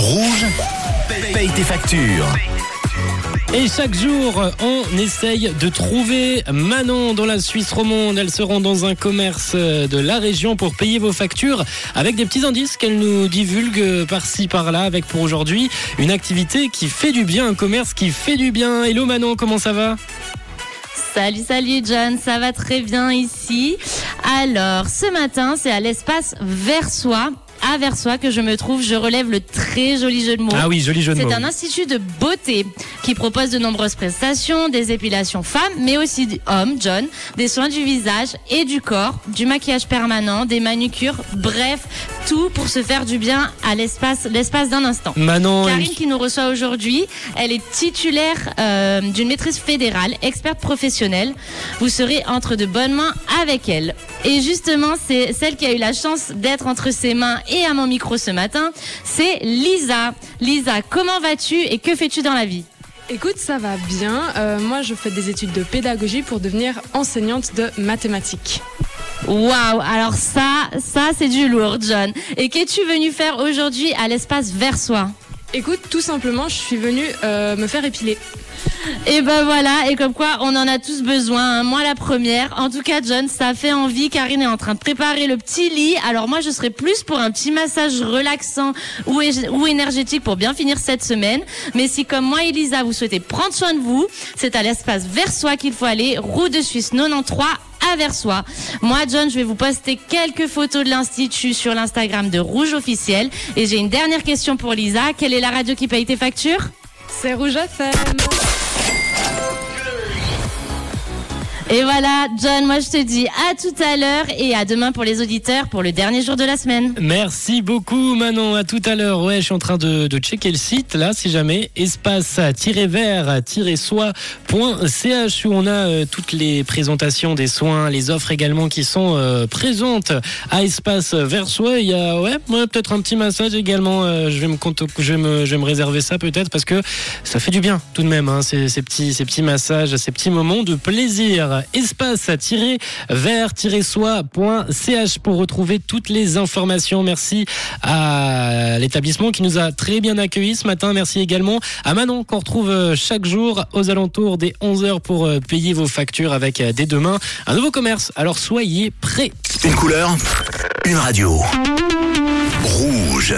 Rouge, paye tes factures. Et chaque jour, on essaye de trouver Manon dans la Suisse romande. Elle se rend dans un commerce de la région pour payer vos factures avec des petits indices qu'elle nous divulgue par-ci par-là avec pour aujourd'hui une activité qui fait du bien, un commerce qui fait du bien. Hello Manon, comment ça va? Salut, salut John, ça va très bien ici. Alors, ce matin, c'est à l'espace Versoix à Versoix que je me trouve. Je relève le très joli jeu de mots. Ah oui, joli jeu de mots. C'est un institut de beauté qui propose de nombreuses prestations, des épilations femmes, mais aussi hommes, John, des soins du visage et du corps, du maquillage permanent, des manucures, bref, tout pour se faire du bien à l'espace, l'espace d'un instant. Manon, Karine qui nous reçoit aujourd'hui, elle est titulaire euh, d'une maîtrise fédérale, experte professionnelle. Vous serez entre de bonnes mains avec elle. Et justement, c'est celle qui a eu la chance d'être entre ses mains et à mon micro ce matin, c'est Lisa. Lisa, comment vas-tu et que fais-tu dans la vie? Écoute, ça va bien. Euh, moi, je fais des études de pédagogie pour devenir enseignante de mathématiques. Waouh, alors ça, ça c'est du lourd, John. Et qu'es-tu venu faire aujourd'hui à l'espace Versoix? Écoute, tout simplement, je suis venue euh, me faire épiler. Et ben voilà, et comme quoi on en a tous besoin, hein. moi la première. En tout cas, John, ça fait envie. Karine est en train de préparer le petit lit. Alors moi, je serais plus pour un petit massage relaxant ou, énergétique pour bien finir cette semaine. Mais si comme moi, Elisa, vous souhaitez prendre soin de vous, c'est à l'espace Versoix qu'il faut aller, route de Suisse 93 à. Moi, John, je vais vous poster quelques photos de l'Institut sur l'Instagram de Rouge Officiel. Et j'ai une dernière question pour Lisa. Quelle est la radio qui paye tes factures? C'est Rouge FM. Et voilà, John, moi je te dis à tout à l'heure et à demain pour les auditeurs pour le dernier jour de la semaine. Merci beaucoup Manon, à tout à l'heure. Ouais, je suis en train de, checker le site là, si jamais, espace-vert-soi.ch où on a euh, toutes les présentations des soins, les offres également qui sont euh, présentes à Espace Vert Soi. Il y a ouais, peut-être un petit massage également. Euh, je, vais me, je, vais me, je vais me réserver ça peut-être parce que ça fait du bien tout de même, hein, ces, petits, ces petits massages, ces petits moments de plaisir espace-vert-soi.ch pour retrouver toutes les informations. Merci à l'établissement qui nous a très bien accueillis ce matin. Merci également à Manon qu'on retrouve chaque jour aux alentours des 11h pour payer vos factures avec dès demain un nouveau commerce. Alors soyez prêts. Une couleur, une radio. Rouge.